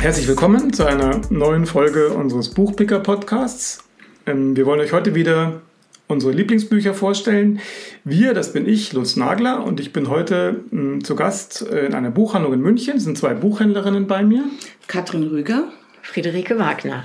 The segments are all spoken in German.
Herzlich willkommen zu einer neuen Folge unseres Buchpicker Podcasts. Ähm, wir wollen euch heute wieder unsere Lieblingsbücher vorstellen. Wir, das bin ich, Lutz Nagler, und ich bin heute hm, zu Gast in einer Buchhandlung in München. Es sind zwei Buchhändlerinnen bei mir. Katrin Rüger. Friederike Wagner.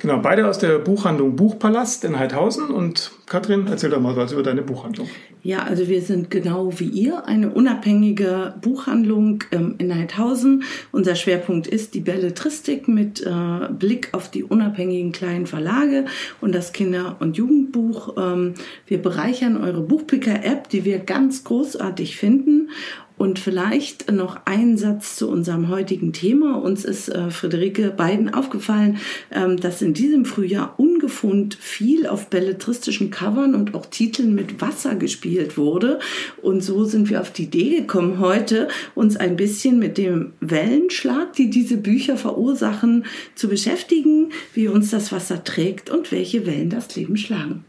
Genau, beide aus der Buchhandlung Buchpalast in Heidhausen. Und Katrin, erzähl doch mal was über deine Buchhandlung. Ja, also wir sind genau wie ihr eine unabhängige Buchhandlung ähm, in Heidhausen. Unser Schwerpunkt ist die Belletristik mit äh, Blick auf die unabhängigen kleinen Verlage und das Kinder- und Jugendbuch. Ähm, wir bereichern eure Buchpicker-App, die wir ganz großartig finden und vielleicht noch ein Satz zu unserem heutigen Thema. Uns ist äh, Friederike beiden aufgefallen, ähm, dass in diesem Frühjahr ungefund viel auf belletristischen Covern und auch Titeln mit Wasser gespielt wurde. Und so sind wir auf die Idee gekommen, heute uns ein bisschen mit dem Wellenschlag, die diese Bücher verursachen, zu beschäftigen, wie uns das Wasser trägt und welche Wellen das Leben schlagen.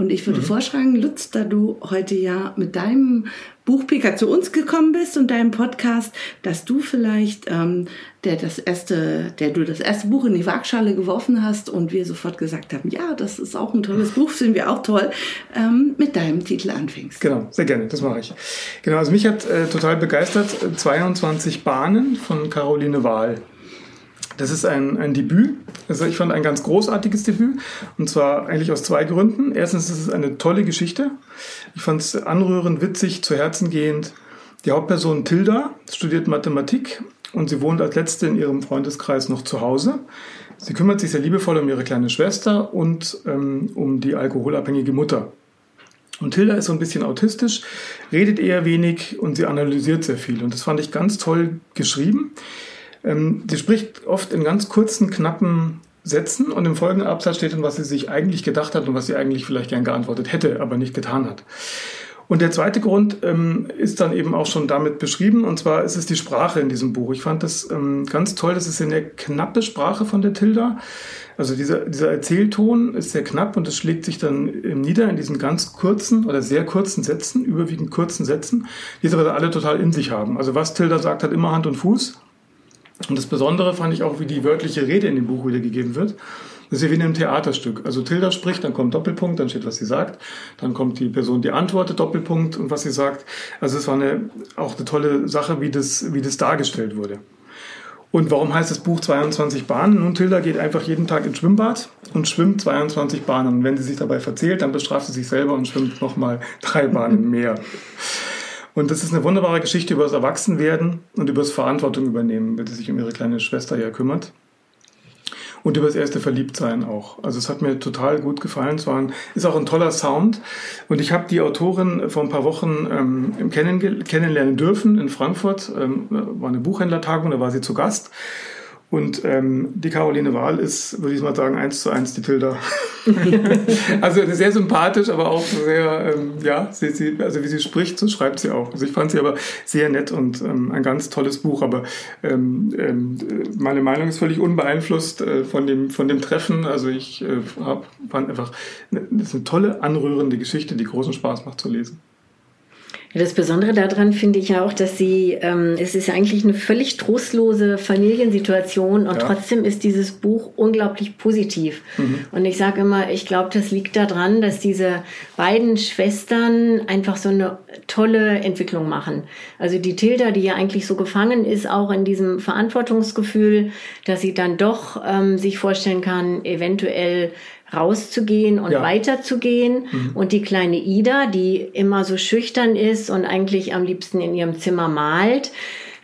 Und ich würde mhm. vorschlagen, Lutz, da du heute ja mit deinem Buchpicker zu uns gekommen bist und deinem Podcast, dass du vielleicht ähm, der das erste, der du das erste Buch in die Waagschale geworfen hast und wir sofort gesagt haben, ja, das ist auch ein tolles Buch, finden wir auch toll, ähm, mit deinem Titel anfängst. Genau, sehr gerne, das mache ich. Genau, also mich hat äh, total begeistert 22 äh, Bahnen von Caroline Wahl. Das ist ein, ein Debüt. Also ich fand ein ganz großartiges Debüt. Und zwar eigentlich aus zwei Gründen. Erstens ist es eine tolle Geschichte. Ich fand es anrührend, witzig, zu Herzen gehend. Die Hauptperson Tilda studiert Mathematik und sie wohnt als letzte in ihrem Freundeskreis noch zu Hause. Sie kümmert sich sehr liebevoll um ihre kleine Schwester und ähm, um die alkoholabhängige Mutter. Und Tilda ist so ein bisschen autistisch, redet eher wenig und sie analysiert sehr viel. Und das fand ich ganz toll geschrieben. Ähm, sie spricht oft in ganz kurzen, knappen Sätzen und im folgenden Absatz steht dann, was sie sich eigentlich gedacht hat und was sie eigentlich vielleicht gern geantwortet hätte, aber nicht getan hat. Und der zweite Grund ähm, ist dann eben auch schon damit beschrieben, und zwar ist es die Sprache in diesem Buch. Ich fand das ähm, ganz toll, das ist eine knappe Sprache von der Tilda. Also dieser, dieser Erzählton ist sehr knapp und es schlägt sich dann nieder in diesen ganz kurzen oder sehr kurzen Sätzen, überwiegend kurzen Sätzen, die es aber alle total in sich haben. Also was Tilda sagt, hat immer Hand und Fuß. Und das Besondere fand ich auch, wie die wörtliche Rede in dem Buch wiedergegeben wird. Das ist ja wie in einem Theaterstück. Also Tilda spricht, dann kommt Doppelpunkt, dann steht, was sie sagt. Dann kommt die Person, die antwortet, Doppelpunkt und was sie sagt. Also es war eine, auch eine tolle Sache, wie das, wie das dargestellt wurde. Und warum heißt das Buch 22 Bahnen? Nun, Tilda geht einfach jeden Tag ins Schwimmbad und schwimmt 22 Bahnen. Und wenn sie sich dabei verzählt, dann bestraft sie sich selber und schwimmt nochmal drei Bahnen mehr. Und das ist eine wunderbare Geschichte über das Erwachsenwerden und über das Verantwortung übernehmen, wenn sie sich um ihre kleine Schwester ja kümmert. Und über das erste Verliebtsein auch. Also es hat mir total gut gefallen. Es war ein, ist auch ein toller Sound. Und ich habe die Autorin vor ein paar Wochen ähm, kennenlernen dürfen in Frankfurt. Ähm, war eine Buchhändlertagung, da war sie zu Gast. Und ähm, die Caroline Wahl ist, würde ich mal sagen, eins zu eins die Tilda. also sehr sympathisch, aber auch sehr, ähm, ja, sie, sie, also wie sie spricht, so schreibt sie auch. Also ich fand sie aber sehr nett und ähm, ein ganz tolles Buch. Aber ähm, ähm, meine Meinung ist völlig unbeeinflusst äh, von, dem, von dem Treffen. Also ich äh, hab, fand einfach, das ist eine tolle, anrührende Geschichte, die großen Spaß macht zu lesen. Das Besondere daran finde ich ja auch, dass sie, ähm, es ist ja eigentlich eine völlig trostlose Familiensituation und ja. trotzdem ist dieses Buch unglaublich positiv. Mhm. Und ich sage immer, ich glaube, das liegt daran, dass diese beiden Schwestern einfach so eine tolle Entwicklung machen. Also die Tilda, die ja eigentlich so gefangen ist, auch in diesem Verantwortungsgefühl, dass sie dann doch ähm, sich vorstellen kann, eventuell rauszugehen und ja. weiterzugehen. Mhm. Und die kleine Ida, die immer so schüchtern ist und eigentlich am liebsten in ihrem Zimmer malt,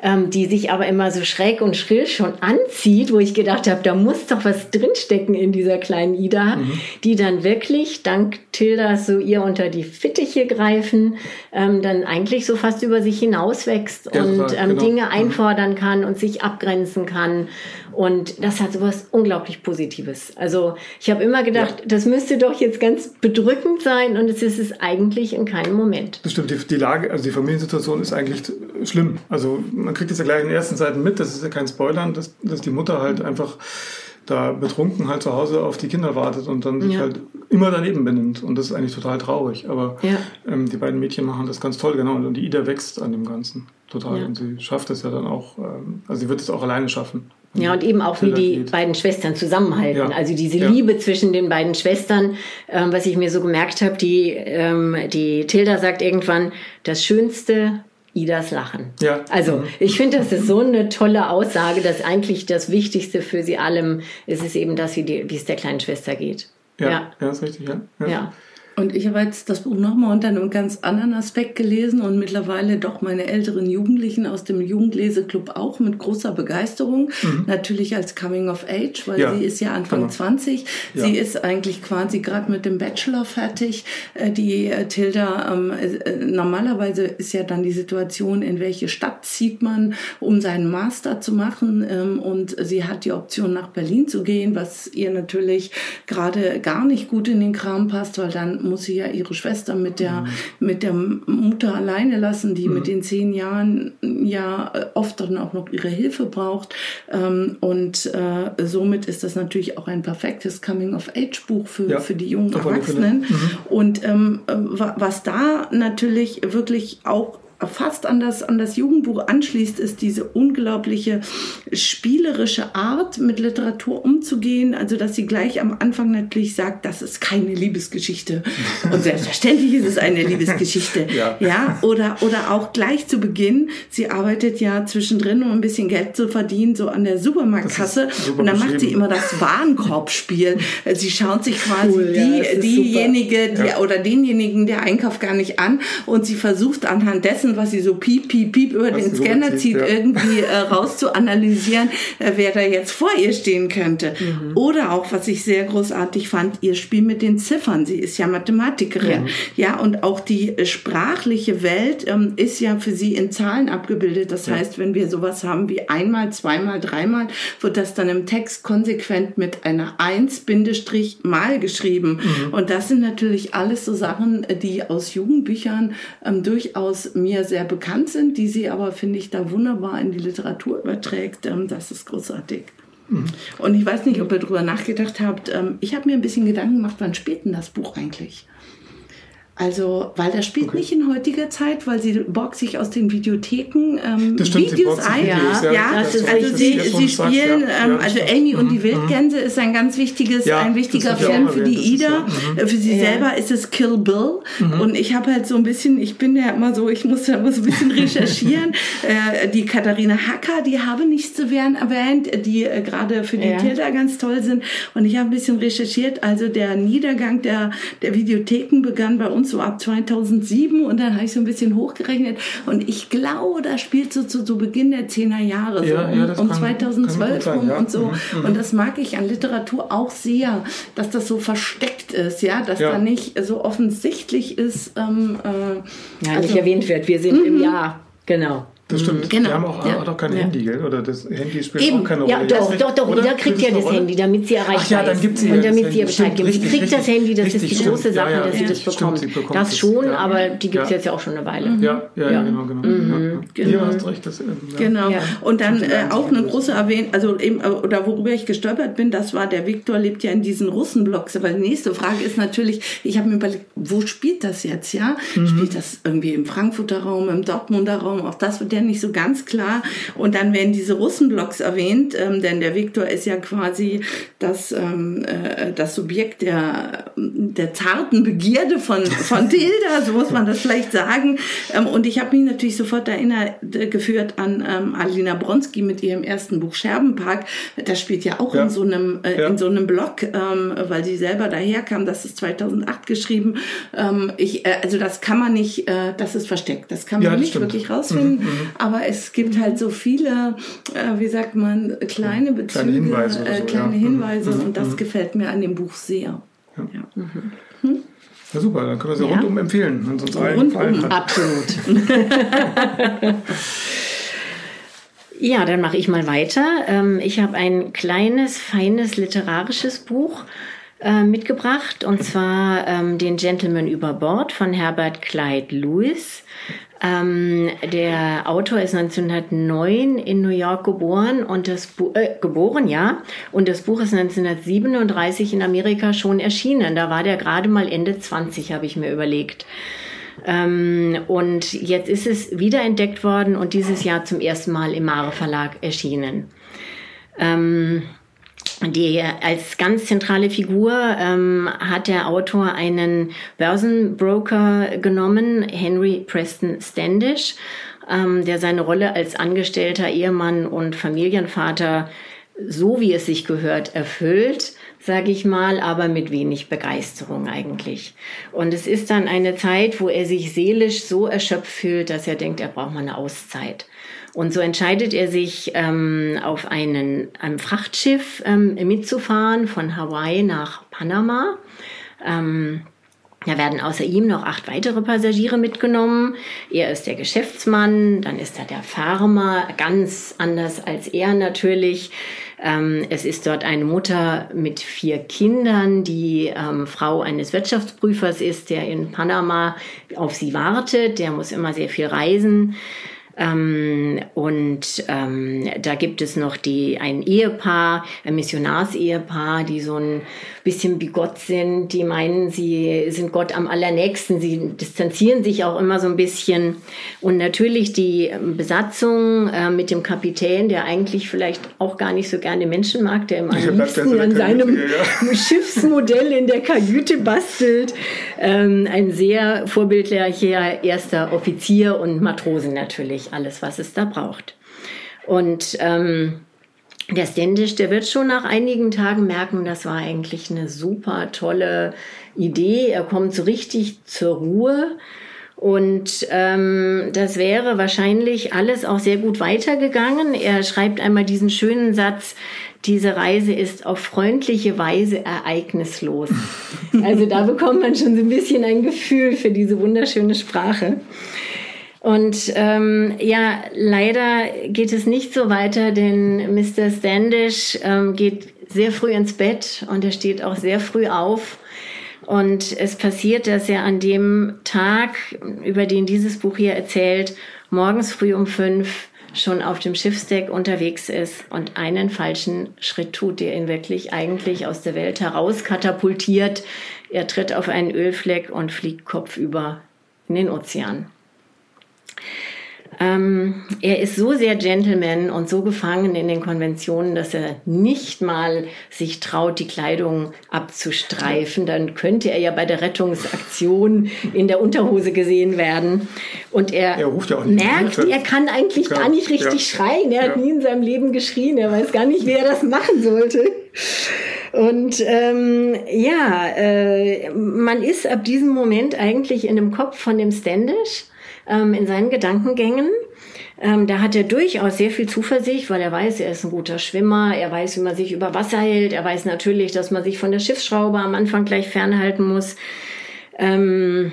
ähm, die sich aber immer so schräg und schrill schon anzieht, wo ich gedacht habe, da muss doch was drinstecken in dieser kleinen Ida, mhm. die dann wirklich dank Tilda so ihr unter die Fittiche greifen, ähm, dann eigentlich so fast über sich hinauswächst ja, und ähm, genau. Dinge mhm. einfordern kann und sich abgrenzen kann. Und das hat sowas unglaublich Positives. Also ich habe immer gedacht, ja. das müsste doch jetzt ganz bedrückend sein und es ist es eigentlich in keinem Moment. Das stimmt, die, die Lage, also die Familiensituation ist eigentlich schlimm. Also man kriegt es ja gleich in den ersten Seiten mit, das ist ja kein Spoilern, dass, dass die Mutter halt einfach da betrunken halt zu Hause auf die Kinder wartet und dann sich ja. halt immer daneben benimmt. Und das ist eigentlich total traurig. Aber ja. ähm, die beiden Mädchen machen das ganz toll, genau. Und die Ida wächst an dem Ganzen total. Ja. Und sie schafft es ja dann auch, ähm, also sie wird es auch alleine schaffen. Ja, und eben auch, wie die geht. beiden Schwestern zusammenhalten. Ja. Also diese ja. Liebe zwischen den beiden Schwestern, ähm, was ich mir so gemerkt habe, die, ähm, die Tilda sagt irgendwann, das Schönste Idas Lachen. Ja. Also ich finde, das ist so eine tolle Aussage, dass eigentlich das Wichtigste für sie allem ist es eben, dass sie wie es der kleinen Schwester geht. Ja, ja, ja ist richtig, ja. ja. ja. Und ich habe jetzt das Buch nochmal unter einem ganz anderen Aspekt gelesen und mittlerweile doch meine älteren Jugendlichen aus dem Jugendleseklub auch mit großer Begeisterung. Mhm. Natürlich als Coming of Age, weil ja. sie ist ja Anfang genau. 20. Ja. Sie ist eigentlich quasi gerade mit dem Bachelor fertig. Äh, die äh, Tilda, ähm, äh, normalerweise ist ja dann die Situation, in welche Stadt zieht man, um seinen Master zu machen. Ähm, und sie hat die Option, nach Berlin zu gehen, was ihr natürlich gerade gar nicht gut in den Kram passt, weil dann muss sie ja ihre Schwester mit der, mhm. mit der Mutter alleine lassen, die mhm. mit den zehn Jahren ja oft dann auch noch ihre Hilfe braucht. Ähm, und äh, somit ist das natürlich auch ein perfektes Coming-of-Age-Buch für, ja, für die jungen Erwachsenen. Mhm. Und ähm, was da natürlich wirklich auch fast an das, an das Jugendbuch anschließt, ist diese unglaubliche spielerische Art, mit Literatur umzugehen. Also, dass sie gleich am Anfang natürlich sagt, das ist keine Liebesgeschichte. Und selbstverständlich ist es eine Liebesgeschichte. Ja. ja. Oder, oder auch gleich zu Beginn. Sie arbeitet ja zwischendrin, um ein bisschen Geld zu verdienen, so an der Supermarktkasse. Und dann macht sie immer das Warenkorbspiel. Sie schaut sich quasi cool, die, ja, diejenige, die, ja. oder denjenigen, der Einkauf gar nicht an. Und sie versucht anhand dessen, dessen, was sie so piep, piep, piep über was den Scanner zieht, zieht ja. irgendwie äh, raus zu analysieren, äh, wer da jetzt vor ihr stehen könnte. Mhm. Oder auch, was ich sehr großartig fand, ihr Spiel mit den Ziffern. Sie ist ja Mathematikerin. Mhm. Ja, und auch die sprachliche Welt ähm, ist ja für sie in Zahlen abgebildet. Das ja. heißt, wenn wir sowas haben wie einmal, zweimal, dreimal, wird das dann im Text konsequent mit einer Eins Bindestrich mal geschrieben. Mhm. Und das sind natürlich alles so Sachen, die aus Jugendbüchern ähm, durchaus mir mir sehr bekannt sind, die sie aber, finde ich, da wunderbar in die Literatur überträgt. Ähm, das ist großartig. Mhm. Und ich weiß nicht, ob ihr darüber nachgedacht habt. Ähm, ich habe mir ein bisschen Gedanken gemacht, wann spielt denn das Buch eigentlich? Also, weil das spielt okay. nicht in heutiger Zeit, weil sie borgt sich aus den Videotheken ähm, stimmt, Videos ein. Ja, ja, ja also sie, sie spielen, ja. ähm, also Amy und die mhm. Wildgänse ist ein ganz wichtiges, ein wichtiger Film für die Ida. Mhm. Für sie selber ist es Kill Bill. Mhm. Und ich habe halt so ein bisschen, ich bin ja immer so, ich muss da immer so ein bisschen recherchieren. äh, die Katharina Hacker, die habe nichts zu werden erwähnt, die äh, gerade für die Tilda ganz toll sind. Und ich habe ein bisschen recherchiert. Also der Niedergang der, der Videotheken begann bei uns so ab 2007 und dann habe ich so ein bisschen hochgerechnet und ich glaube, da spielt so zu, zu Beginn der 10er Jahre, so ja, um, ja, um 2012 sein, rum ja. und so. Mhm, mhm. Und das mag ich an Literatur auch sehr, dass das so versteckt ist, ja, dass da nicht so offensichtlich ist. Ähm, äh, ja, also, nicht erwähnt wird. Wir sind im mhm. Jahr, genau. Das stimmt. Mhm. Genau. Die haben auch, ja. auch kein ja. Handy, gell? Oder das Handy spielt Eben. auch keine Rolle. Ja, doch, doch, doch. Jeder kriegt ja das Rolle? Handy, damit sie erreichbar Ach ja, dann gibt sie Und damit sie ihr Bescheid geben. Sie kriegt richtig, das Handy, das richtig, ist die stimmt. große Sache, ja, dass sie das bekommt. Stimmt, bekommt. Das schon, aber die gibt es jetzt ja auch schon eine Weile. Ja, ja, genau, genau. Mhm. genau. Ja, hast recht. Das, Genau. Und dann äh, auch eine große Erwähnung, also eben, äh, oder worüber ich gestolpert bin, das war, der Viktor lebt ja in diesen Russenblocks. Aber die nächste Frage ist natürlich, ich habe mir überlegt, wo spielt das jetzt, ja? Mhm. Spielt das irgendwie im Frankfurter Raum, im Dortmunder Raum? Auch das wird ja nicht so ganz klar. Und dann werden diese Russenblocks erwähnt, ähm, denn der Viktor ist ja quasi das, ähm, äh, das Subjekt der, der zarten Begierde von, von Tilda, so muss man das vielleicht sagen. Ähm, und ich habe mich natürlich sofort erinnert äh, geführt an ähm, Alina Bronski mit ihrem ersten Buch Scherbenpark. Das spielt ja auch ja. in so einem, äh, ja. in so einem Blog, ähm, weil sie selber daherkam. Das ist 2008 geschrieben. Ähm, ich, äh, also das kann man nicht, äh, das ist versteckt. Das kann man ja, nicht stimmt. wirklich rausfinden. Mhm, mhm. Aber es gibt halt so viele, äh, wie sagt man, kleine Bezüge, kleine Hinweise, äh, so, kleine ja. Hinweise mhm. und das mhm. gefällt mir an dem Buch sehr. Ja. Ja. Mhm. Hm? ja super, dann können wir sie rundum empfehlen, wenn es uns allen rundum. Absolut. ja, dann mache ich mal weiter. Ähm, ich habe ein kleines, feines literarisches Buch äh, mitgebracht und zwar ähm, den Gentleman über Bord von Herbert Clyde Lewis. Ähm, der Autor ist 1909 in New York geboren und das Bu äh, geboren, ja, und das Buch ist 1937 in Amerika schon erschienen. Da war der gerade mal Ende 20, habe ich mir überlegt. Ähm, und jetzt ist es wiederentdeckt worden und dieses Jahr zum ersten Mal im Mare Verlag erschienen. Ähm, die, als ganz zentrale Figur ähm, hat der Autor einen Börsenbroker genommen, Henry Preston Standish, ähm, der seine Rolle als Angestellter, Ehemann und Familienvater so wie es sich gehört erfüllt, sage ich mal, aber mit wenig Begeisterung eigentlich. Und es ist dann eine Zeit, wo er sich seelisch so erschöpft fühlt, dass er denkt, er braucht mal eine Auszeit. Und so entscheidet er sich, ähm, auf einen, einem Frachtschiff ähm, mitzufahren von Hawaii nach Panama. Ähm, da werden außer ihm noch acht weitere Passagiere mitgenommen. Er ist der Geschäftsmann, dann ist da der Farmer, ganz anders als er natürlich. Ähm, es ist dort eine Mutter mit vier Kindern, die ähm, Frau eines Wirtschaftsprüfers ist, der in Panama auf sie wartet. Der muss immer sehr viel reisen. Ähm, und ähm, da gibt es noch die, ein Ehepaar, ein Missionarsehepaar, die so ein bisschen wie Gott sind, die meinen, sie sind Gott am allernächsten, sie distanzieren sich auch immer so ein bisschen. Und natürlich die Besatzung äh, mit dem Kapitän, der eigentlich vielleicht auch gar nicht so gerne Menschen mag, der am liebsten an seinem ja. Schiffsmodell in der Kajüte bastelt. Ähm, ein sehr vorbildlicher erster Offizier und Matrosen natürlich alles, was es da braucht. Und ähm, der Standish, der wird schon nach einigen Tagen merken, das war eigentlich eine super tolle Idee. Er kommt so richtig zur Ruhe. Und ähm, das wäre wahrscheinlich alles auch sehr gut weitergegangen. Er schreibt einmal diesen schönen Satz, diese Reise ist auf freundliche Weise ereignislos. Also da bekommt man schon so ein bisschen ein Gefühl für diese wunderschöne Sprache. Und ähm, ja, leider geht es nicht so weiter, denn Mr. Standish ähm, geht sehr früh ins Bett und er steht auch sehr früh auf. Und es passiert, dass er an dem Tag, über den dieses Buch hier erzählt, morgens früh um fünf schon auf dem Schiffsdeck unterwegs ist und einen falschen Schritt tut, der ihn wirklich eigentlich aus der Welt heraus katapultiert. Er tritt auf einen Ölfleck und fliegt kopfüber in den Ozean. Ähm, er ist so sehr Gentleman und so gefangen in den Konventionen, dass er nicht mal sich traut, die Kleidung abzustreifen. Dann könnte er ja bei der Rettungsaktion in der Unterhose gesehen werden. Und er, er ja merkt, er kann eigentlich ja, gar nicht richtig ja. schreien. Er hat nie in seinem Leben geschrien. Er weiß gar nicht, wie er das machen sollte. Und ähm, ja, äh, man ist ab diesem Moment eigentlich in dem Kopf von dem Standish ähm, in seinen Gedankengängen. Ähm, da hat er durchaus sehr viel Zuversicht, weil er weiß, er ist ein guter Schwimmer, er weiß, wie man sich über Wasser hält, er weiß natürlich, dass man sich von der Schiffsschraube am Anfang gleich fernhalten muss. Ähm,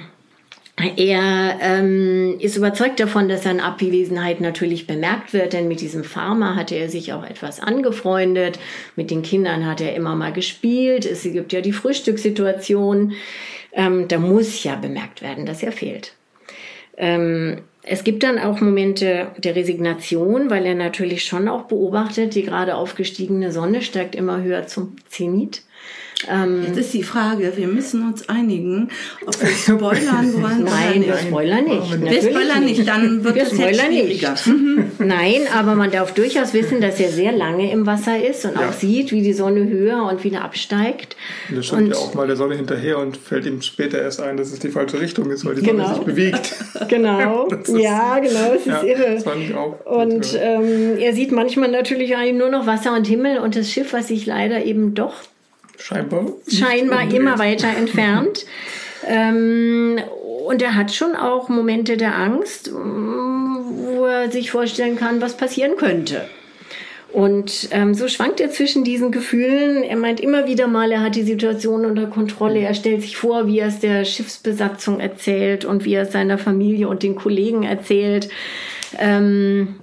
er ähm, ist überzeugt davon, dass seine Abwesenheit natürlich bemerkt wird, denn mit diesem Farmer hatte er sich auch etwas angefreundet. Mit den Kindern hat er immer mal gespielt. Es gibt ja die Frühstückssituation. Ähm, da muss ja bemerkt werden, dass er fehlt. Ähm, es gibt dann auch Momente der Resignation, weil er natürlich schon auch beobachtet, die gerade aufgestiegene Sonne steigt immer höher zum Zenit. Ähm, Jetzt ist die Frage, wir müssen uns einigen, ob wir spoilern wollen Nein, wir spoilern nicht. Wir spoilern nicht, dann wird wir es jetzt schwieriger. Nicht. Mhm. Nein, aber man darf durchaus wissen, dass er sehr lange im Wasser ist und ja. auch sieht, wie die Sonne höher und wieder absteigt. Und er schaut ja auch mal der Sonne hinterher und fällt ihm später erst ein, dass es die falsche Richtung ist, weil die genau. Sonne sich bewegt. Genau, ist, ja, genau, es ist ja, irre. Das fand ich auch und ähm, er sieht manchmal natürlich eigentlich nur noch Wasser und Himmel und das Schiff, was sich leider eben doch scheinbar, scheinbar immer weiter entfernt. ähm, und er hat schon auch Momente der Angst, wo er sich vorstellen kann, was passieren könnte. Und ähm, so schwankt er zwischen diesen Gefühlen. Er meint immer wieder mal, er hat die Situation unter Kontrolle. Er stellt sich vor, wie er es der Schiffsbesatzung erzählt und wie er es seiner Familie und den Kollegen erzählt. Ähm,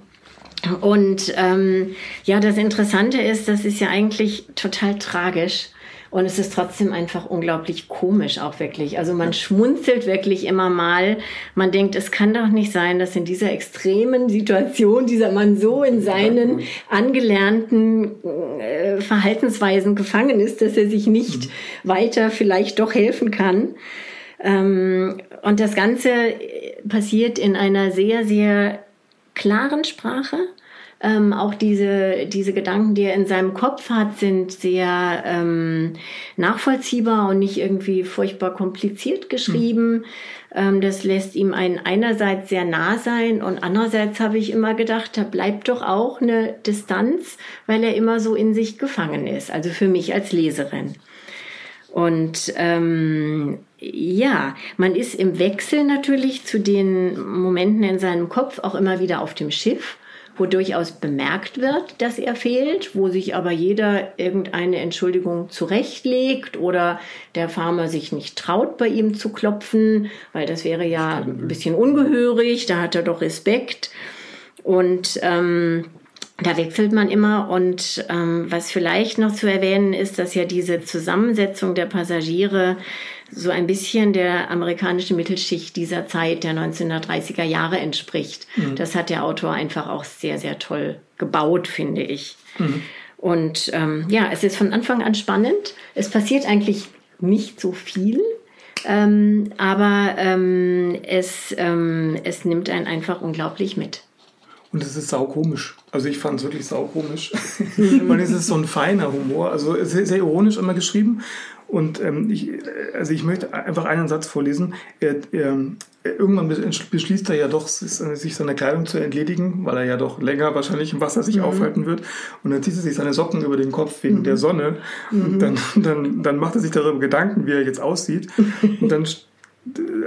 und ähm, ja, das Interessante ist, das ist ja eigentlich total tragisch. Und es ist trotzdem einfach unglaublich komisch auch wirklich. Also man schmunzelt wirklich immer mal. Man denkt, es kann doch nicht sein, dass in dieser extremen Situation dieser Mann so in seinen angelernten äh, Verhaltensweisen gefangen ist, dass er sich nicht mhm. weiter vielleicht doch helfen kann. Ähm, und das Ganze passiert in einer sehr, sehr klaren Sprache. Ähm, auch diese, diese Gedanken, die er in seinem Kopf hat, sind sehr ähm, nachvollziehbar und nicht irgendwie furchtbar kompliziert geschrieben. Mhm. Ähm, das lässt ihm einen einerseits sehr nah sein und andererseits habe ich immer gedacht, da bleibt doch auch eine Distanz, weil er immer so in sich gefangen ist. Also für mich als Leserin. Und ähm, ja, man ist im Wechsel natürlich zu den Momenten in seinem Kopf auch immer wieder auf dem Schiff wo durchaus bemerkt wird, dass er fehlt, wo sich aber jeder irgendeine Entschuldigung zurechtlegt oder der Farmer sich nicht traut, bei ihm zu klopfen, weil das wäre ja ein bisschen ungehörig, da hat er doch Respekt. Und ähm, da wechselt man immer und ähm, was vielleicht noch zu erwähnen ist, dass ja diese Zusammensetzung der Passagiere so ein bisschen der amerikanischen Mittelschicht dieser Zeit der 1930er Jahre entspricht. Mhm. Das hat der Autor einfach auch sehr, sehr toll gebaut, finde ich. Mhm. Und ähm, ja, es ist von Anfang an spannend. Es passiert eigentlich nicht so viel. Ähm, aber ähm, es, ähm, es nimmt einen einfach unglaublich mit. Und es ist saukomisch. Also ich fand es wirklich saukomisch. Weil es ist so ein feiner Humor. Also sehr, sehr ironisch immer geschrieben. Und ähm, ich, also ich möchte einfach einen Satz vorlesen. Er, er, irgendwann beschließt er ja doch, sich seiner Kleidung zu entledigen, weil er ja doch länger wahrscheinlich im Wasser sich mhm. aufhalten wird. Und dann zieht er sich seine Socken über den Kopf wegen mhm. der Sonne. Und mhm. dann, dann, dann macht er sich darüber Gedanken, wie er jetzt aussieht. Und dann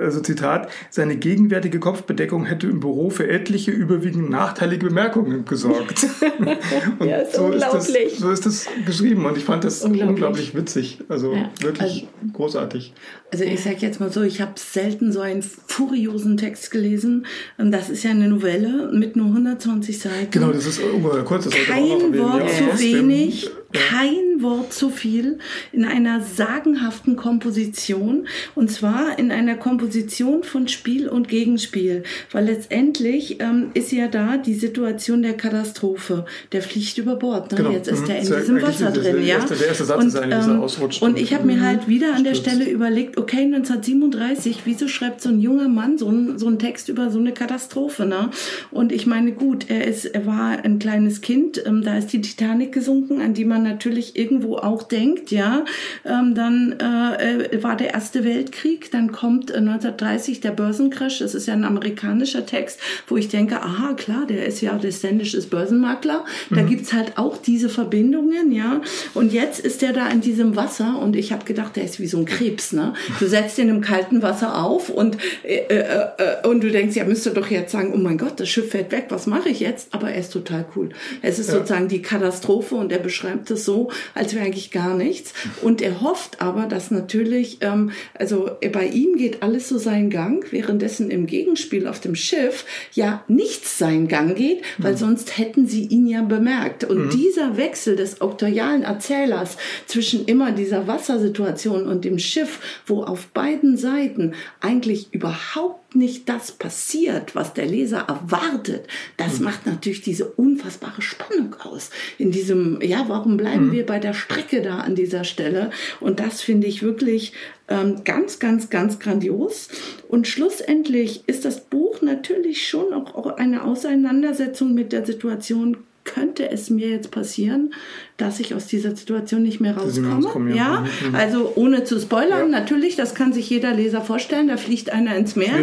also Zitat, seine gegenwärtige Kopfbedeckung hätte im Büro für etliche überwiegend nachteilige Bemerkungen gesorgt. und ja, ist so, ist das, so ist das geschrieben und ich fand das unglaublich, unglaublich witzig. Also ja. wirklich also, großartig. Also ich sage jetzt mal so, ich habe selten so einen furiosen Text gelesen. Ähm, das ist ja eine Novelle mit nur 120 Seiten. Genau, das ist ungefähr kurz. Das Kein Wort zu wenig, kein Wort zu viel, in einer sagenhaften Komposition. Und zwar in einer Komposition von Spiel und Gegenspiel. Weil letztendlich ähm, ist ja da die Situation der Katastrophe. Der fliegt über Bord. Ne? Genau. Jetzt ist mhm. er in diesem Wasser drin. Der, ja? erste, der erste Satz und, ist eigentlich, ähm, ausrutscht. Und ich habe mir halt wieder an der Stelle überlegt, okay, 1937, wieso schreibt so ein junger Mann so, ein, so einen Text über so eine Katastrophe? Ne? Und ich meine, gut, er, ist, er war ein kleines Kind, ähm, da ist die Titanic gesunken, an die man natürlich irgendwo auch denkt, ja. Ähm, dann äh, war der Erste Weltkrieg, dann kommt äh, 1930 der Börsencrash, das ist ja ein amerikanischer Text, wo ich denke, aha, klar, der ist ja descendisches Börsenmakler, da mhm. gibt's halt auch diese Verbindungen, ja. Und jetzt ist der da in diesem Wasser und ich habe gedacht, der ist wie so ein Krebs, ne? Du setzt ihn im kalten Wasser auf und, äh, äh, äh, und du denkst, ja, müsste doch jetzt sagen, oh mein Gott, das Schiff fällt weg, was mache ich jetzt? Aber er ist total cool. Es ist ja. sozusagen die Katastrophe und er beschreibt es so, als wäre eigentlich gar nichts. Und er hofft aber, dass natürlich, ähm, also bei ihm geht alles so seinen Gang, währenddessen im Gegenspiel auf dem Schiff ja nichts seinen Gang geht, weil mhm. sonst hätten sie ihn ja bemerkt. Und mhm. dieser Wechsel des auktorialen Erzählers zwischen immer dieser Wassersituation und dem Schiff, wo auf beiden Seiten eigentlich überhaupt nicht das passiert, was der Leser erwartet, das mhm. macht natürlich diese unfassbare Spannung aus. In diesem, ja, warum bleiben mhm. wir bei der Strecke da an dieser Stelle? Und das finde ich wirklich ähm, ganz, ganz, ganz grandios. Und schlussendlich ist das Buch natürlich schon auch eine Auseinandersetzung mit der Situation könnte es mir jetzt passieren, dass ich aus dieser Situation nicht mehr rauskomme. Ja, mhm, mhm. also ohne zu spoilern, ja. natürlich, das kann sich jeder Leser vorstellen, da fliegt einer ins Meer.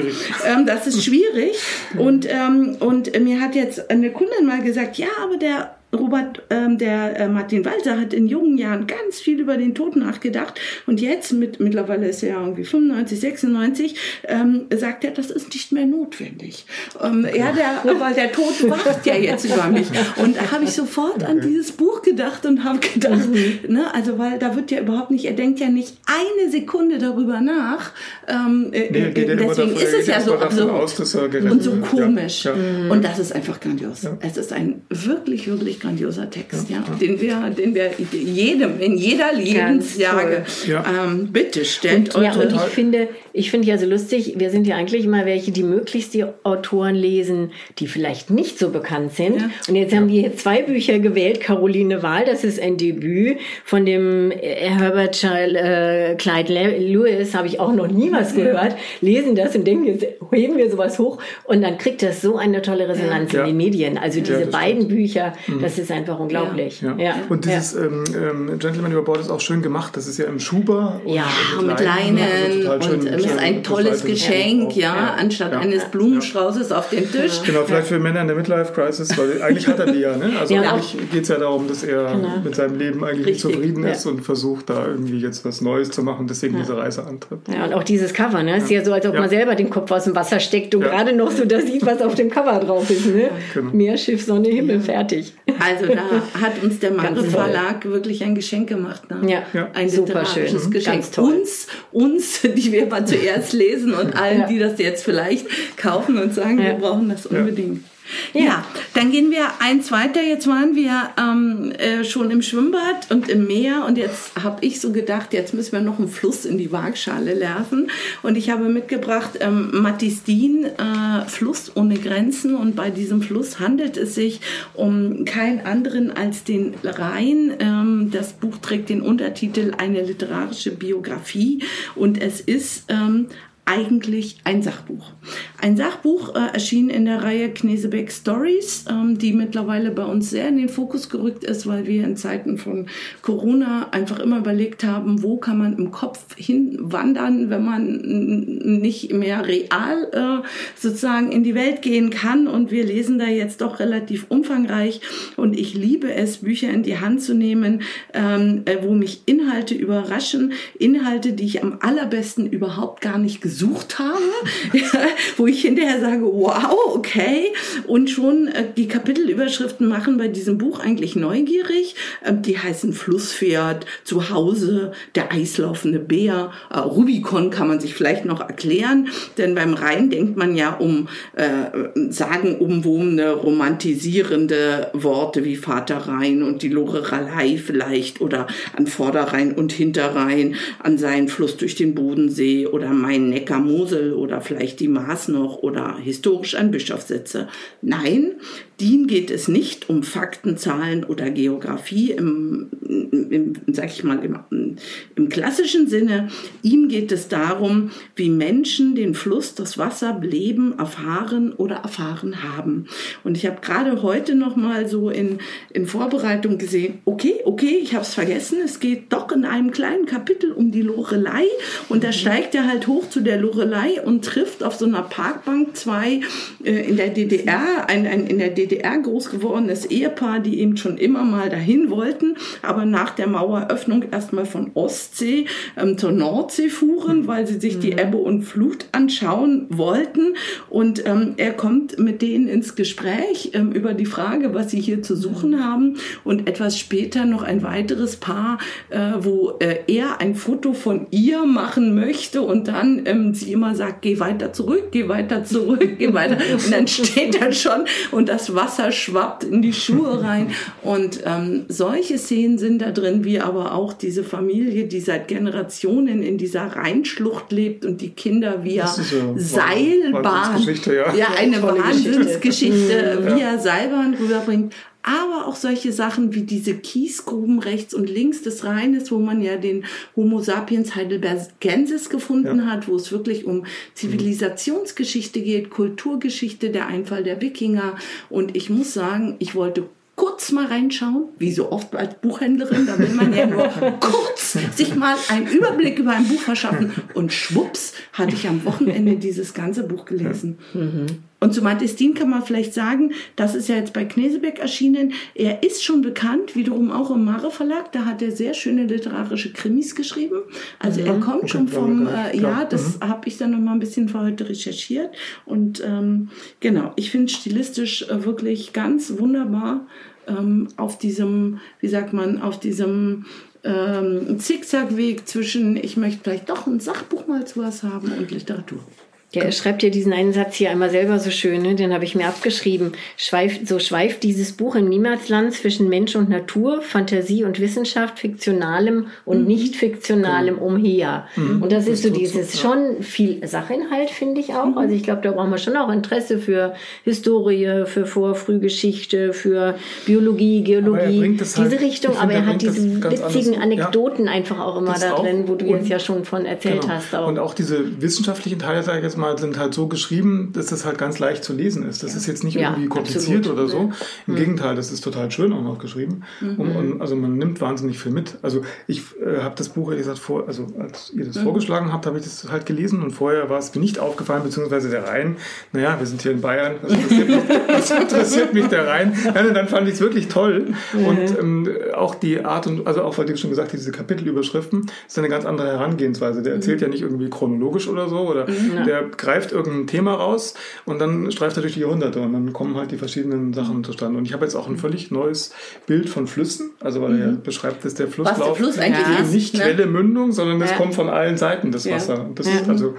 Ähm, das ist schwierig. und, ähm, und mir hat jetzt eine Kundin mal gesagt, ja, aber der Robert, ähm, der äh, Martin Walser hat in jungen Jahren ganz viel über den Tod nachgedacht und jetzt mit mittlerweile ist er ja irgendwie 95, 96, ähm, sagt er, das ist nicht mehr notwendig. Ähm, ja, der, weil der Tod wacht ja jetzt über mich und da habe ich sofort an dieses Buch gedacht und habe gedacht, mhm. ne, also weil da wird ja überhaupt nicht, er denkt ja nicht eine Sekunde darüber nach. Ähm, äh, nee, äh, deswegen ist es ja so absurd aus, und so komisch ja, ja. und das ist einfach grandios. Es ist ein wirklich wirklich grandioser Text, ja, ja. Den, wir, den wir jedem, in jeder Lebenslage, ähm, bitte stellt und. Ja, und ich finde, ich finde ja so lustig, wir sind ja eigentlich immer welche, die möglichst die Autoren lesen, die vielleicht nicht so bekannt sind. Und jetzt haben wir hier zwei Bücher gewählt. Caroline Wahl, das ist ein Debüt von dem äh, Herbert äh, Clyde Lewis, habe ich auch noch nie was gehört. Lesen das und denken, jetzt heben wir sowas hoch. Und dann kriegt das so eine tolle Resonanz in den Medien. Also diese beiden Bücher, mhm. Das ist einfach unglaublich. Und dieses ähm, ähm, Gentleman über Bord ist auch schön gemacht. Das ist ja im Schuber. Ja, mit, mit Leinen. Also und, schön, ist ein tolles Geschenk, ja, ja, anstatt ja. eines Blumenstraußes auf dem Tisch. Genau, vielleicht für Männer in der Midlife-Crisis, weil eigentlich hat er die ja, ne? Also ja, eigentlich geht es ja darum, dass er genau. mit seinem Leben eigentlich Richtig, zufrieden ist und versucht, da irgendwie jetzt was Neues zu machen, deswegen diese Reise antritt. Ja, und auch dieses Cover, ne? Ist ja so, als ob man selber den Kopf aus dem Wasser steckt und gerade noch so das sieht, was auf dem Cover drauf ist, ne? Genau. Meerschiff, Sonne, Himmel, fertig. Also da hat uns der Mare Verlag wirklich ein Geschenk gemacht. Ne? Ja, ein super schön. Geschenk. Uns, uns, die wir mal zuerst lesen und allen, ja. die das jetzt vielleicht kaufen und sagen, ja. wir brauchen das unbedingt. Ja. ja. dann gehen wir eins weiter. Jetzt waren wir ähm, äh, schon im Schwimmbad und im Meer und jetzt habe ich so gedacht, jetzt müssen wir noch einen Fluss in die Waagschale werfen. Und ich habe mitgebracht ähm, Mattis Dien, äh, Fluss ohne Grenzen. Und bei diesem Fluss handelt es sich um keinen anderen als den Rhein. Ähm, das Buch trägt den Untertitel Eine literarische Biografie und es ist ähm, eigentlich ein Sachbuch. Ein Sachbuch äh, erschien in der Reihe Knesebeck Stories, ähm, die mittlerweile bei uns sehr in den Fokus gerückt ist, weil wir in Zeiten von Corona einfach immer überlegt haben, wo kann man im Kopf hinwandern, wenn man nicht mehr real äh, sozusagen in die Welt gehen kann. Und wir lesen da jetzt doch relativ umfangreich. Und ich liebe es, Bücher in die Hand zu nehmen, ähm, äh, wo mich Inhalte überraschen, Inhalte, die ich am allerbesten überhaupt gar nicht gesucht gesucht habe, wo ich hinterher sage, wow, okay. Und schon äh, die Kapitelüberschriften machen bei diesem Buch eigentlich neugierig. Ähm, die heißen Flusspferd, Zuhause, der eislaufende Bär, äh, Rubicon kann man sich vielleicht noch erklären, denn beim Rhein denkt man ja um äh, sagenumwobene, romantisierende Worte wie Vaterrhein und die Lorelei vielleicht oder an Vorderrhein und Hinterrhein, an seinen Fluss durch den Bodensee oder mein Neckar Neckar-Mosel oder vielleicht die Maas noch oder historisch an Bischofssitze. Nein, DIN geht es nicht um Fakten, Zahlen oder Geografie im, im sag ich mal, im, im klassischen Sinne. Ihm geht es darum, wie Menschen den Fluss, das Wasser, Leben erfahren oder erfahren haben. Und ich habe gerade heute noch mal so in, in Vorbereitung gesehen, okay, okay, ich habe es vergessen, es geht doch in einem kleinen Kapitel um die Lorelei und da steigt er halt hoch zu der Lorelei und trifft auf so einer Parkbank zwei äh, in der DDR, ein, ein in der DDR groß gewordenes Ehepaar, die eben schon immer mal dahin wollten, aber nach der Maueröffnung erstmal von Ostsee ähm, zur Nordsee fuhren, weil sie sich die mhm. Ebbe und Flut anschauen wollten. Und ähm, er kommt mit denen ins Gespräch ähm, über die Frage, was sie hier zu suchen mhm. haben. Und etwas später noch ein weiteres Paar, äh, wo äh, er ein Foto von ihr machen möchte und dann ähm, sie immer sagt, geh weiter zurück, geh weiter zurück, geh weiter. Und dann steht er schon und das Wasser schwappt in die Schuhe rein. Und ähm, solche Szenen sind da drin, wie aber auch diese Familie, die seit Generationen in dieser Rheinschlucht lebt und die Kinder via so Seilbahn, ja. ja. eine Wahnsinnsgeschichte mhm. via Seilbahn rüberbringt aber auch solche Sachen wie diese Kiesgruben rechts und links des Rheines, wo man ja den Homo sapiens heidelbergensis gefunden ja. hat, wo es wirklich um Zivilisationsgeschichte geht, Kulturgeschichte, der Einfall der Wikinger. Und ich muss sagen, ich wollte kurz mal reinschauen, wie so oft als Buchhändlerin, da will man ja nur kurz sich mal einen Überblick über ein Buch verschaffen und schwupps hatte ich am Wochenende dieses ganze Buch gelesen. Mhm. Und zu Mantistin kann man vielleicht sagen, das ist ja jetzt bei Knesebeck erschienen. Er ist schon bekannt, wiederum auch im Mare Verlag. Da hat er sehr schöne literarische Krimis geschrieben. Also mhm. er kommt okay, schon vom, äh, ja, das mhm. habe ich dann noch mal ein bisschen für heute recherchiert. Und ähm, genau, ich finde stilistisch äh, wirklich ganz wunderbar ähm, auf diesem, wie sagt man, auf diesem ähm, Zickzackweg zwischen, ich möchte vielleicht doch ein Sachbuch mal zu was haben und Literatur. Ja, er schreibt ja diesen einen Satz hier einmal selber so schön, ne? den habe ich mir abgeschrieben. Schweift, so schweift dieses Buch im Niemalsland zwischen Mensch und Natur, Fantasie und Wissenschaft, Fiktionalem und mhm. Nicht-Fiktionalem genau. umher. Mhm. Und das, das ist so dieses ja. schon viel Sachinhalt, finde ich auch. Mhm. Also ich glaube, da brauchen wir schon auch Interesse für Historie, für Vor-Frühgeschichte, für Biologie, Geologie, diese halt, Richtung. Aber er hat diese witzigen Anekdoten ja. einfach auch immer das da drin, wo du jetzt ja schon von erzählt genau. hast. Auch. Und auch diese wissenschaftlichen Teile, sage ich jetzt mal, sind halt so geschrieben, dass das halt ganz leicht zu lesen ist. Das ja. ist jetzt nicht irgendwie kompliziert absolut. oder so. Im mhm. Gegenteil, das ist total schön auch noch geschrieben. Mhm. Und, und, also man nimmt wahnsinnig viel mit. Also ich äh, habe das Buch, ehrlich gesagt, vor, also als ihr das mhm. vorgeschlagen habt, habe ich das halt gelesen und vorher war es mir nicht aufgefallen, beziehungsweise der Rhein. Naja, wir sind hier in Bayern, was interessiert mich, was interessiert mich der Rhein? Ja, dann fand ich es wirklich toll. Und ähm, auch die Art und, also auch, weil du schon gesagt hast, diese Kapitelüberschriften, ist eine ganz andere Herangehensweise. Der erzählt mhm. ja nicht irgendwie chronologisch oder so, oder mhm. der greift irgendein Thema raus und dann streift er durch die Jahrhunderte und dann kommen halt die verschiedenen Sachen zustande. Und ich habe jetzt auch ein völlig neues Bild von Flüssen, also weil er ja beschreibt, dass der Flusslauf Was der Fluss eigentlich ja. nicht ne? Quelle, Mündung, sondern es ja. kommt von allen Seiten das Wasser. Das ist also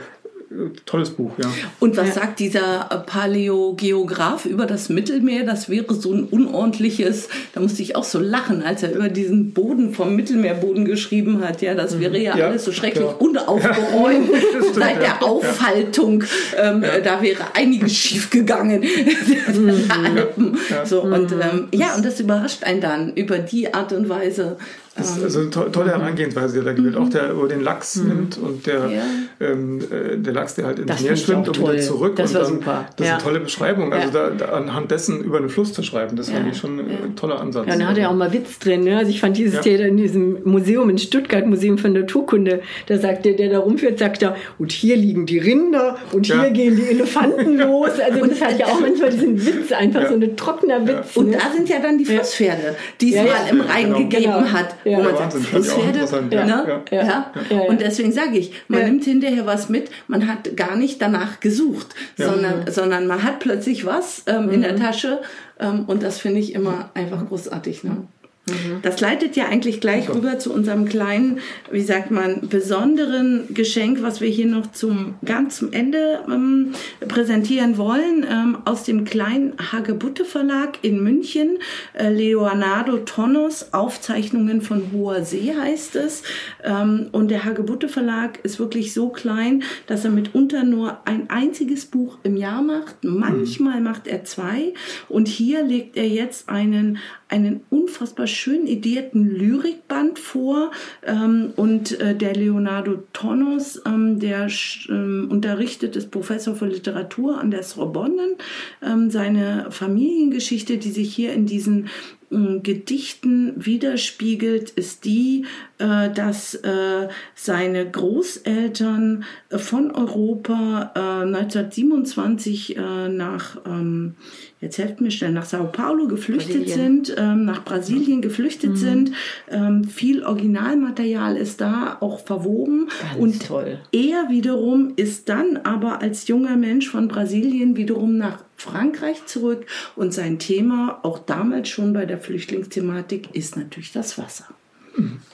tolles Buch, ja. Und was ja. sagt dieser Paläogeograf über das Mittelmeer? Das wäre so ein unordentliches, da musste ich auch so lachen, als er über diesen Boden vom Mittelmeerboden geschrieben hat. Ja, das wäre ja, ja alles so schrecklich ja. unaufgeräumt stimmt, seit der Auffaltung. Ähm, da wäre einiges schiefgegangen. Alpen. So, und ähm, ja, und das überrascht einen dann über die Art und Weise, das ist also eine to tolle mhm. Herangehensweise, die er da gewählt. Mhm. Auch der über den Lachs mhm. nimmt und der, ja. ähm, äh, der Lachs, der halt ins Meer schwimmt und wieder zurück. Das war dann, super. Das ist eine tolle Beschreibung. Also da, da, anhand dessen über einen Fluss zu schreiben, das fand ich schon ein toller Ansatz. Ja, und da hat er auch mal Witz drin. Ne? Also ich fand dieses Theater in diesem Museum in Stuttgart, Museum für Naturkunde, da sagt der, der da rumführt, sagt er, und hier liegen die Rinder und hier gehen die Elefanten los. Also und das hat ja auch manchmal diesen Witz, einfach so ein trockener Witz. Und ne? da sind ja dann die Flusspferde, die es mal im Rhein genau. gegeben genau. hat, wo man sagt, Pferde. Ja, ne? ja, ja, ja, Und deswegen sage ich, man nimmt hinterher was mit, man hat gar nicht danach gesucht, sondern, sondern man hat plötzlich was ähm, in der mhm. Tasche ähm, und das finde ich immer einfach großartig. Ne? Mhm. Das leitet ja eigentlich gleich okay. rüber zu unserem kleinen, wie sagt man, besonderen Geschenk, was wir hier noch zum ganz zum Ende ähm, präsentieren wollen, ähm, aus dem kleinen Hagebutte Verlag in München. Äh, Leonardo Tonnos Aufzeichnungen von hoher See heißt es. Ähm, und der Hagebutte Verlag ist wirklich so klein, dass er mitunter nur ein einziges Buch im Jahr macht. Manchmal mhm. macht er zwei. Und hier legt er jetzt einen einen unfassbar schön idierten Lyrikband vor ähm, und äh, der Leonardo Tonnos, ähm, der ähm, unterrichtet, ist Professor für Literatur an der Sorbonne. Ähm, seine Familiengeschichte, die sich hier in diesen Gedichten widerspiegelt, ist die, äh, dass äh, seine Großeltern von Europa 1927 äh, nach, ähm, jetzt helft mir schnell, nach Sao Paulo geflüchtet Brasilien. sind, ähm, nach Brasilien geflüchtet mhm. sind. Ähm, viel Originalmaterial ist da auch verwoben. Ganz und toll. er wiederum ist dann aber als junger Mensch von Brasilien wiederum nach Frankreich zurück und sein Thema, auch damals schon bei der Flüchtlingsthematik, ist natürlich das Wasser.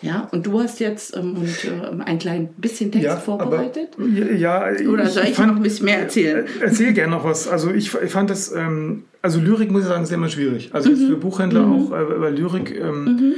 Ja, und du hast jetzt ähm, und, äh, ein klein bisschen Text ja, vorbereitet. Aber, ja, oder soll ich, fand, noch ein bisschen mehr erzählen? Äh, erzähl gerne noch was. Also ich, ich fand das, ähm, also Lyrik muss ich sagen, ist immer schwierig. Also mhm. für Buchhändler mhm. auch äh, über Lyrik. Ähm, mhm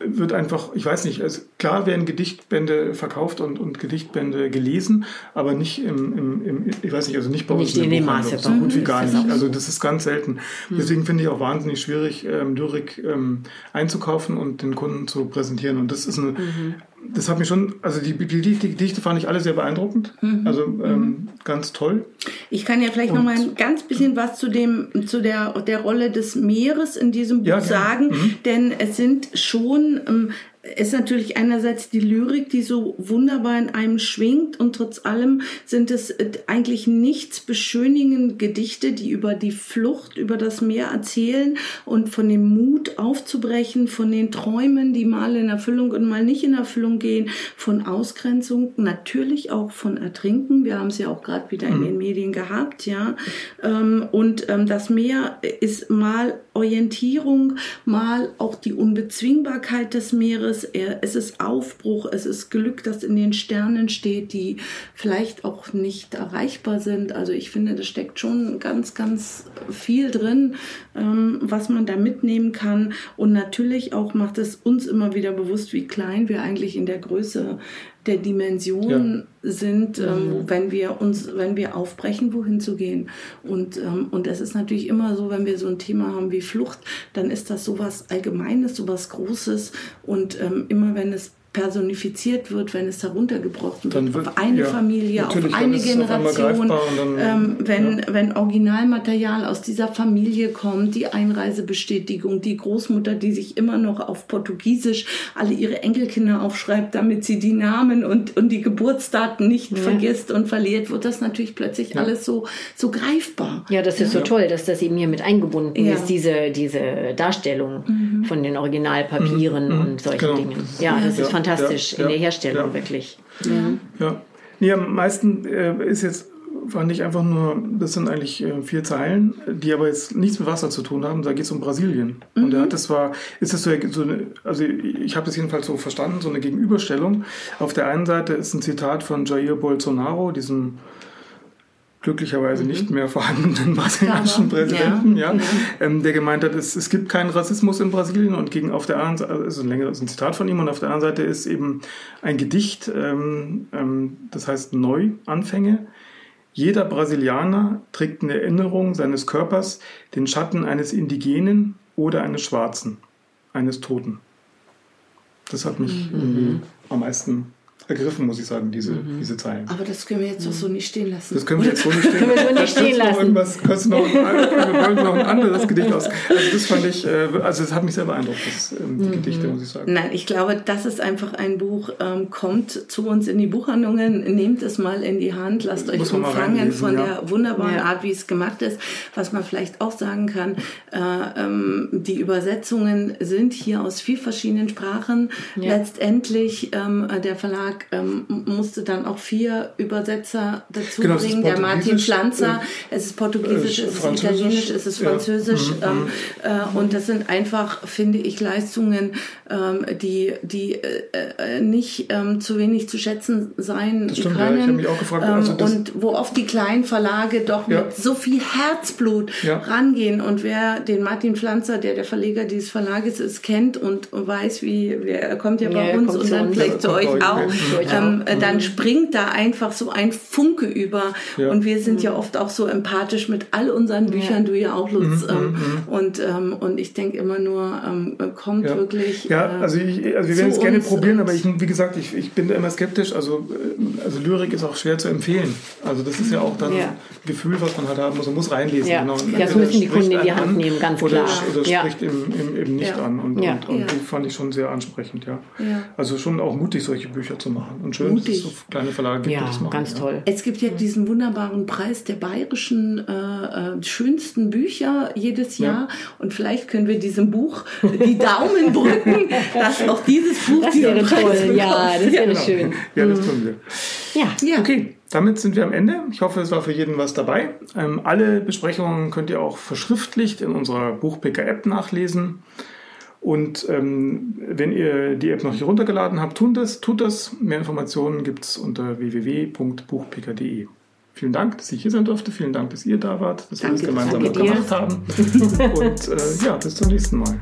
wird einfach, ich weiß nicht, also klar werden Gedichtbände verkauft und, und Gedichtbände gelesen, aber nicht im, im, im ich weiß nicht, also nicht bei nicht uns in, in dem Maße. So gut wie gar nicht. Also das ist ganz selten. Mhm. Deswegen finde ich auch wahnsinnig schwierig, ähm, Lyrik ähm, einzukaufen und den Kunden zu präsentieren. Und das ist eine, mhm das hat mich schon, also die, die, die Gedichte fand ich alle sehr beeindruckend. Mhm. Also ähm, mhm. ganz toll. Ich kann ja vielleicht und, noch mal ein ganz bisschen was zu dem, zu der, der Rolle des Meeres in diesem Buch ja, sagen, mhm. denn es sind schon ähm, ist natürlich einerseits die Lyrik, die so wunderbar in einem schwingt und trotz allem sind es äh, eigentlich nichts beschönigende Gedichte, die über die Flucht über das Meer erzählen und von dem Mut aufzubrechen, von den Träumen, die mal in Erfüllung und mal nicht in Erfüllung gehen, von Ausgrenzung, natürlich auch von Ertrinken. Wir haben es ja auch gerade wieder in mhm. den Medien gehabt, ja. Ähm, und ähm, das Meer ist mal Orientierung, mal auch die Unbezwingbarkeit des Meeres anderes. Es ist Aufbruch, es ist Glück, das in den Sternen steht, die vielleicht auch nicht erreichbar sind. Also ich finde, da steckt schon ganz, ganz viel drin, ähm, was man da mitnehmen kann. Und natürlich auch macht es uns immer wieder bewusst, wie klein wir eigentlich in der Größe der Dimension ja. sind, ähm, mhm. wenn wir uns, wenn wir aufbrechen, wohin zu gehen. Und, ähm, und es ist natürlich immer so, wenn wir so ein Thema haben wie Flucht, dann ist das sowas Allgemeines, sowas Großes. Und ähm, immer wenn es personifiziert wird, wenn es heruntergebrochen wird, wird auf eine ja, Familie, auf eine Generation, auf dann, ähm, wenn, ja. wenn Originalmaterial aus dieser Familie kommt, die Einreisebestätigung, die Großmutter, die sich immer noch auf Portugiesisch alle ihre Enkelkinder aufschreibt, damit sie die Namen und, und die Geburtsdaten nicht ja. vergisst und verliert, wird das natürlich plötzlich alles so, so greifbar. Ja, das ist so toll, dass das eben hier mit eingebunden ist, diese, diese Darstellung mhm. Von den Originalpapieren mhm. und solchen genau. Dingen. Ja, das ist fantastisch ja, in der Herstellung, ja. wirklich. Ja. ja. Nee, am meisten äh, ist jetzt, fand ich einfach nur, das sind eigentlich äh, vier Zeilen, die aber jetzt nichts mit Wasser zu tun haben. Da geht es um Brasilien. Mhm. Und er hat das war, ist das so, so eine, also ich habe das jedenfalls so verstanden, so eine Gegenüberstellung. Auf der einen Seite ist ein Zitat von Jair Bolsonaro, diesem glücklicherweise mhm. nicht mehr vorhandenen brasilianischen Präsidenten, ja, ja genau. ähm, der gemeint hat, es, es gibt keinen Rassismus in Brasilien und gegen auf der anderen Seite, also ein längeres ein Zitat von ihm und auf der anderen Seite ist eben ein Gedicht, ähm, ähm, das heißt Neuanfänge. Jeder Brasilianer trägt in Erinnerung seines Körpers den Schatten eines Indigenen oder eines Schwarzen, eines Toten. Das hat mich mhm. am meisten ergriffen, muss ich sagen, diese, mhm. diese Zeilen. Aber das können wir jetzt doch so nicht stehen lassen. Das können wir jetzt so nicht stehen lassen. nicht stehen lassen. Irgendwas, noch ein, wir wollen noch ein anderes Gedicht aus. Also das fand ich, äh, also das hat mich sehr beeindruckt, das, ähm, die mhm. Gedichte, muss ich sagen. Nein, ich glaube, das ist einfach ein Buch, ähm, kommt zu uns in die Buchhandlungen, nehmt es mal in die Hand, lasst euch umfangen von ja. der wunderbaren ja. Art, wie es gemacht ist. Was man vielleicht auch sagen kann, äh, ähm, die Übersetzungen sind hier aus vier verschiedenen Sprachen. Ja. Letztendlich ähm, der Verlag ähm, musste dann auch vier Übersetzer dazu genau, bringen. Der Martin Pflanzer, äh, es ist Portugiesisch, äh, es ist Italienisch, es ist Französisch. Ja. Mhm. Ähm, äh, und das sind einfach, finde ich, Leistungen, ähm, die, die äh, äh nicht ähm, zu wenig zu schätzen sein das stimmt, können. Ja, ich mich auch gefragt, also ähm, und wo oft die kleinen Verlage doch ja. mit so viel Herzblut rangehen. Und wer den Martin Pflanzer, der der Verleger dieses Verlages ist, kennt und weiß, wie, er kommt ja bei uns und dann vielleicht zu euch auch ähm, äh, dann mhm. springt da einfach so ein Funke über. Ja. Und wir sind ja oft auch so empathisch mit all unseren Büchern, du ja auch, Lutz. Mhm, ähm, mhm, und, ähm, und ich denke immer nur, ähm, kommt ja. wirklich. Ja, äh, also, ich, also wir werden es gerne probieren, aber ich, wie gesagt, ich, ich bin da immer skeptisch. Also, äh, also Lyrik ist auch schwer zu empfehlen. Also das ist ja auch dann ja. ein Gefühl, was man halt haben muss. Man muss reinlesen. Ja. Genau. Das müssen die Kunden in die Hand nehmen, ganz oder, klar. Oder spricht eben, eben, eben nicht an. Und, und, und die fand ich schon sehr ansprechend, ja. Also schon auch mutig, solche Bücher zu machen. Und schön, mutig. dass es so kleine Verlage gibt, ja, das machen. ganz toll. Es gibt ja diesen wunderbaren Preis der bayerischen äh, äh, schönsten Bücher jedes Jahr. Ja. Und vielleicht können wir diesem Buch die Daumen drücken, dass auch dieses Buch das wäre toll. Ja, das wäre genau. schön. Ja, das tun wir. Ja. ja. Okay. Damit sind wir am Ende. Ich hoffe, es war für jeden was dabei. Ähm, alle Besprechungen könnt ihr auch verschriftlicht in unserer Buchpicker-App nachlesen. Und ähm, wenn ihr die App noch nicht runtergeladen habt, tut das. Tut das. Mehr Informationen gibt es unter www.buchpicker.de. Vielen Dank, dass ich hier sein durfte. Vielen Dank, dass ihr da wart, dass danke, wir das gemeinsam gemacht haben. Und äh, ja, bis zum nächsten Mal.